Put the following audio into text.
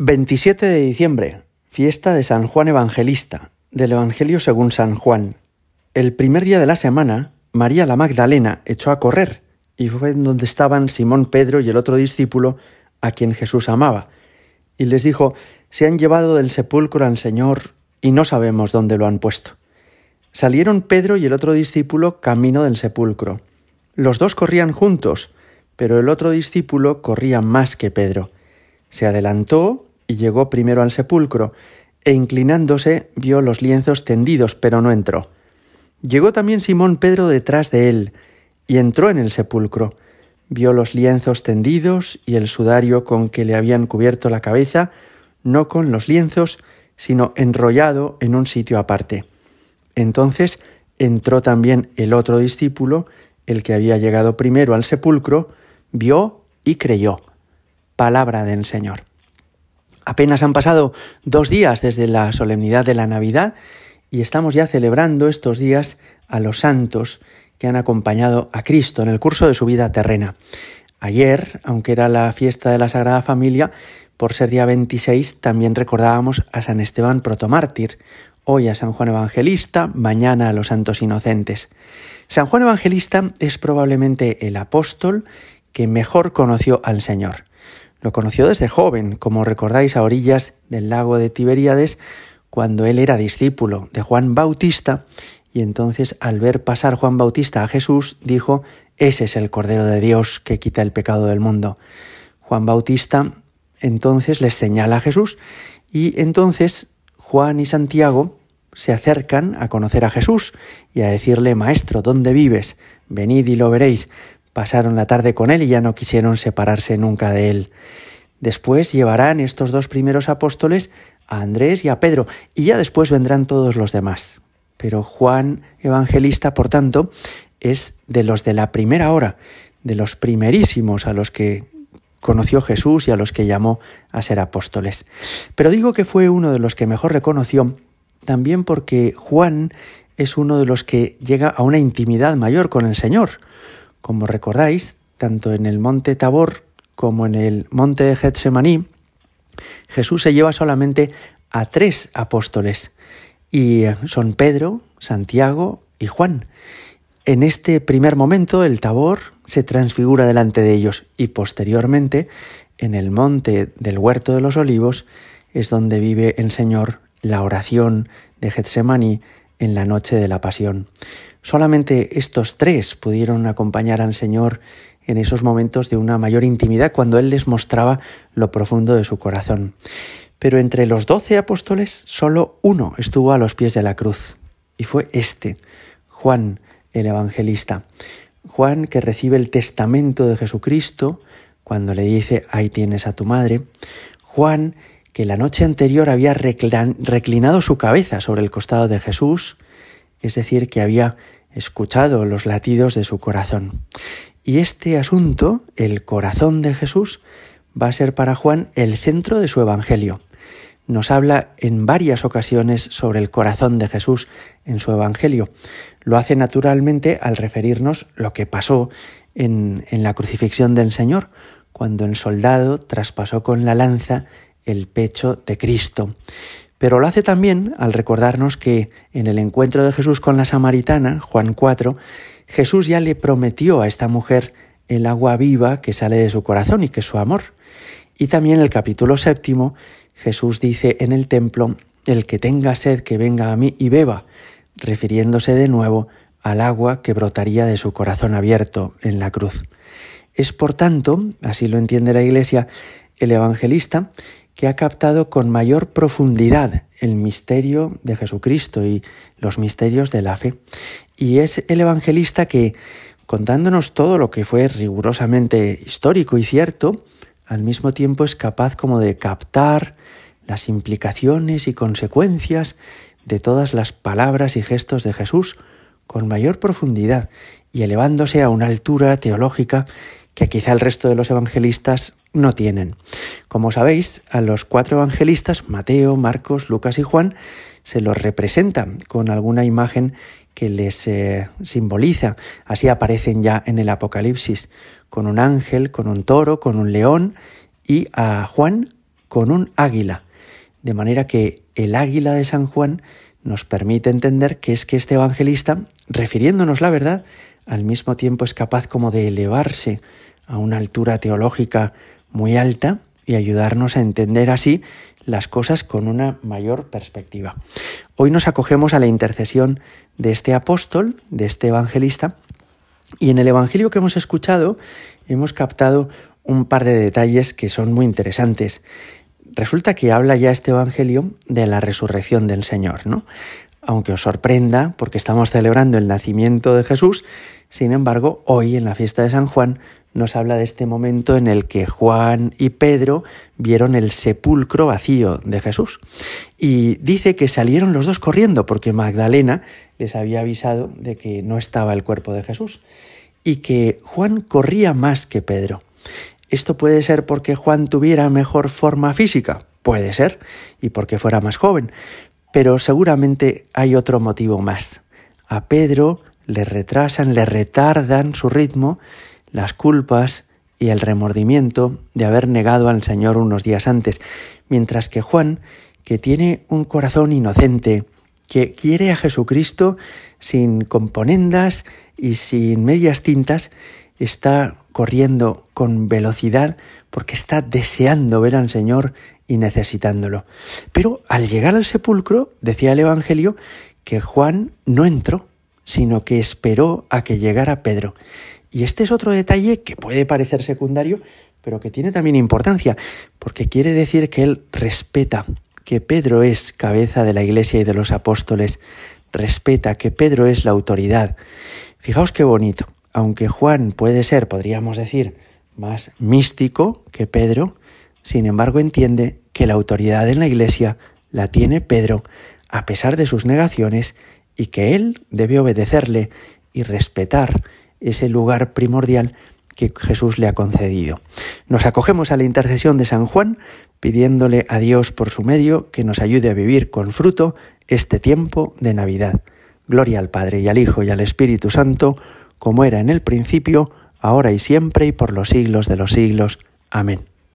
27 de diciembre, fiesta de San Juan Evangelista, del Evangelio según San Juan. El primer día de la semana, María la Magdalena echó a correr y fue donde estaban Simón Pedro y el otro discípulo a quien Jesús amaba. Y les dijo, se han llevado del sepulcro al Señor y no sabemos dónde lo han puesto. Salieron Pedro y el otro discípulo camino del sepulcro. Los dos corrían juntos, pero el otro discípulo corría más que Pedro. Se adelantó y llegó primero al sepulcro, e inclinándose vio los lienzos tendidos, pero no entró. Llegó también Simón Pedro detrás de él, y entró en el sepulcro. Vio los lienzos tendidos y el sudario con que le habían cubierto la cabeza, no con los lienzos, sino enrollado en un sitio aparte. Entonces entró también el otro discípulo, el que había llegado primero al sepulcro, vio y creyó. Palabra del Señor. Apenas han pasado dos días desde la solemnidad de la Navidad y estamos ya celebrando estos días a los santos que han acompañado a Cristo en el curso de su vida terrena. Ayer, aunque era la fiesta de la Sagrada Familia, por ser día 26, también recordábamos a San Esteban protomártir, hoy a San Juan Evangelista, mañana a los santos inocentes. San Juan Evangelista es probablemente el apóstol que mejor conoció al Señor. Lo conoció desde joven, como recordáis a orillas del lago de Tiberíades, cuando él era discípulo de Juan Bautista, y entonces al ver pasar Juan Bautista a Jesús, dijo, ese es el Cordero de Dios que quita el pecado del mundo. Juan Bautista entonces les señala a Jesús y entonces Juan y Santiago se acercan a conocer a Jesús y a decirle, Maestro, ¿dónde vives? Venid y lo veréis. Pasaron la tarde con él y ya no quisieron separarse nunca de él. Después llevarán estos dos primeros apóstoles a Andrés y a Pedro, y ya después vendrán todos los demás. Pero Juan Evangelista, por tanto, es de los de la primera hora, de los primerísimos a los que conoció Jesús y a los que llamó a ser apóstoles. Pero digo que fue uno de los que mejor reconoció, también porque Juan es uno de los que llega a una intimidad mayor con el Señor. Como recordáis, tanto en el monte Tabor como en el monte de Getsemaní, Jesús se lleva solamente a tres apóstoles, y son Pedro, Santiago y Juan. En este primer momento el Tabor se transfigura delante de ellos y posteriormente en el monte del huerto de los olivos es donde vive el Señor la oración de Getsemaní en la noche de la pasión. Solamente estos tres pudieron acompañar al Señor en esos momentos de una mayor intimidad cuando Él les mostraba lo profundo de su corazón. Pero entre los doce apóstoles solo uno estuvo a los pies de la cruz, y fue este, Juan el Evangelista. Juan que recibe el testamento de Jesucristo cuando le dice, ahí tienes a tu madre. Juan que la noche anterior había reclinado su cabeza sobre el costado de Jesús, es decir, que había escuchado los latidos de su corazón. Y este asunto, el corazón de Jesús, va a ser para Juan el centro de su Evangelio. Nos habla en varias ocasiones sobre el corazón de Jesús en su Evangelio. Lo hace naturalmente al referirnos lo que pasó en, en la crucifixión del Señor, cuando el soldado traspasó con la lanza el pecho de Cristo. Pero lo hace también al recordarnos que en el encuentro de Jesús con la samaritana, Juan 4, Jesús ya le prometió a esta mujer el agua viva que sale de su corazón y que es su amor. Y también el capítulo séptimo, Jesús dice en el templo, el que tenga sed que venga a mí y beba, refiriéndose de nuevo al agua que brotaría de su corazón abierto en la cruz. Es por tanto, así lo entiende la Iglesia, el evangelista que ha captado con mayor profundidad el misterio de Jesucristo y los misterios de la fe. Y es el evangelista que, contándonos todo lo que fue rigurosamente histórico y cierto, al mismo tiempo es capaz como de captar las implicaciones y consecuencias de todas las palabras y gestos de Jesús con mayor profundidad y elevándose a una altura teológica que quizá el resto de los evangelistas no tienen. Como sabéis, a los cuatro evangelistas, Mateo, Marcos, Lucas y Juan, se los representa con alguna imagen que les eh, simboliza. Así aparecen ya en el Apocalipsis, con un ángel, con un toro, con un león y a Juan con un águila. De manera que el águila de San Juan nos permite entender que es que este evangelista, refiriéndonos la verdad, al mismo tiempo es capaz como de elevarse a una altura teológica muy alta y ayudarnos a entender así las cosas con una mayor perspectiva. Hoy nos acogemos a la intercesión de este apóstol, de este evangelista, y en el Evangelio que hemos escuchado hemos captado un par de detalles que son muy interesantes. Resulta que habla ya este Evangelio de la resurrección del Señor, ¿no? Aunque os sorprenda, porque estamos celebrando el nacimiento de Jesús, sin embargo, hoy en la fiesta de San Juan nos habla de este momento en el que Juan y Pedro vieron el sepulcro vacío de Jesús. Y dice que salieron los dos corriendo porque Magdalena les había avisado de que no estaba el cuerpo de Jesús y que Juan corría más que Pedro. ¿Esto puede ser porque Juan tuviera mejor forma física? Puede ser, y porque fuera más joven, pero seguramente hay otro motivo más. A Pedro le retrasan, le retardan su ritmo las culpas y el remordimiento de haber negado al Señor unos días antes, mientras que Juan, que tiene un corazón inocente, que quiere a Jesucristo sin componendas y sin medias tintas, está corriendo con velocidad porque está deseando ver al Señor y necesitándolo. Pero al llegar al sepulcro, decía el Evangelio, que Juan no entró, sino que esperó a que llegara Pedro. Y este es otro detalle que puede parecer secundario, pero que tiene también importancia, porque quiere decir que él respeta que Pedro es cabeza de la Iglesia y de los apóstoles, respeta que Pedro es la autoridad. Fijaos qué bonito, aunque Juan puede ser, podríamos decir, más místico que Pedro, sin embargo entiende que la autoridad en la Iglesia la tiene Pedro, a pesar de sus negaciones, y que él debe obedecerle y respetar ese lugar primordial que Jesús le ha concedido. Nos acogemos a la intercesión de San Juan, pidiéndole a Dios por su medio que nos ayude a vivir con fruto este tiempo de Navidad. Gloria al Padre y al Hijo y al Espíritu Santo, como era en el principio, ahora y siempre y por los siglos de los siglos. Amén.